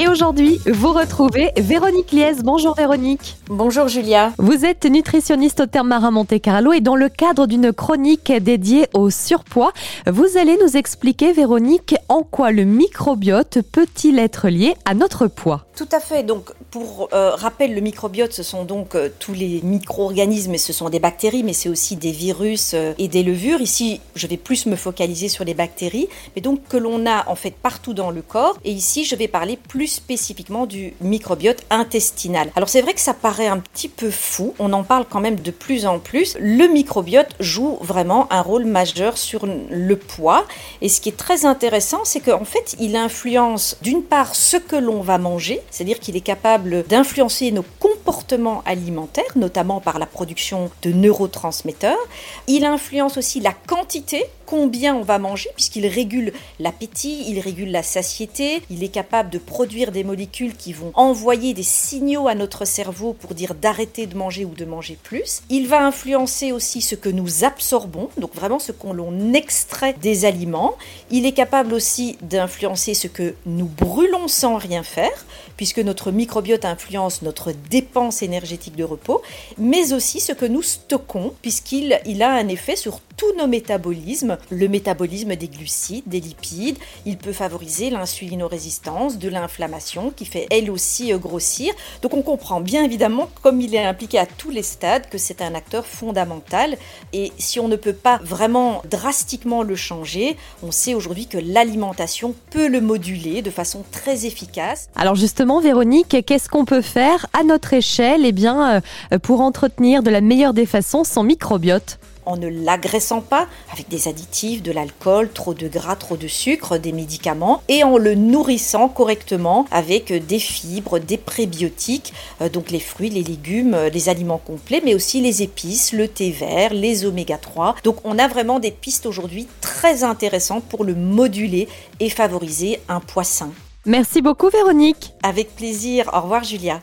Et aujourd'hui, vous retrouvez Véronique Liès. Bonjour Véronique. Bonjour Julia. Vous êtes nutritionniste au terme marin Monte Carlo et dans le cadre d'une chronique dédiée au surpoids, vous allez nous expliquer, Véronique, en quoi le microbiote peut-il être lié à notre poids? Tout à fait. Donc, pour euh, rappel, le microbiote, ce sont donc euh, tous les micro-organismes, et ce sont des bactéries, mais c'est aussi des virus euh, et des levures. Ici, je vais plus me focaliser sur les bactéries, mais donc que l'on a en fait partout dans le corps. Et ici, je vais parler plus spécifiquement du microbiote intestinal. Alors c'est vrai que ça paraît un petit peu fou, on en parle quand même de plus en plus. Le microbiote joue vraiment un rôle majeur sur le poids et ce qui est très intéressant, c'est qu'en fait, il influence d'une part ce que l'on va manger, c'est-à-dire qu'il est capable d'influencer nos comportements alimentaires, notamment par la production de neurotransmetteurs. Il influence aussi la quantité combien on va manger, puisqu'il régule l'appétit, il régule la satiété, il est capable de produire des molécules qui vont envoyer des signaux à notre cerveau pour dire d'arrêter de manger ou de manger plus. Il va influencer aussi ce que nous absorbons, donc vraiment ce qu'on extrait des aliments. Il est capable aussi d'influencer ce que nous brûlons sans rien faire, puisque notre microbiote influence notre dépense énergétique de repos, mais aussi ce que nous stockons, puisqu'il il a un effet sur tous nos métabolismes, le métabolisme des glucides, des lipides, il peut favoriser l'insulinorésistance, de l'inflammation qui fait elle aussi euh, grossir. Donc on comprend bien évidemment, comme il est impliqué à tous les stades, que c'est un acteur fondamental. Et si on ne peut pas vraiment drastiquement le changer, on sait aujourd'hui que l'alimentation peut le moduler de façon très efficace. Alors justement, Véronique, qu'est-ce qu'on peut faire à notre échelle eh bien, euh, pour entretenir de la meilleure des façons son microbiote? En ne l'agressant pas avec des additifs, de l'alcool, trop de gras, trop de sucre, des médicaments, et en le nourrissant correctement avec des fibres, des prébiotiques, euh, donc les fruits, les légumes, euh, les aliments complets, mais aussi les épices, le thé vert, les oméga 3. Donc on a vraiment des pistes aujourd'hui très intéressantes pour le moduler et favoriser un poids sain. Merci beaucoup Véronique. Avec plaisir. Au revoir Julia.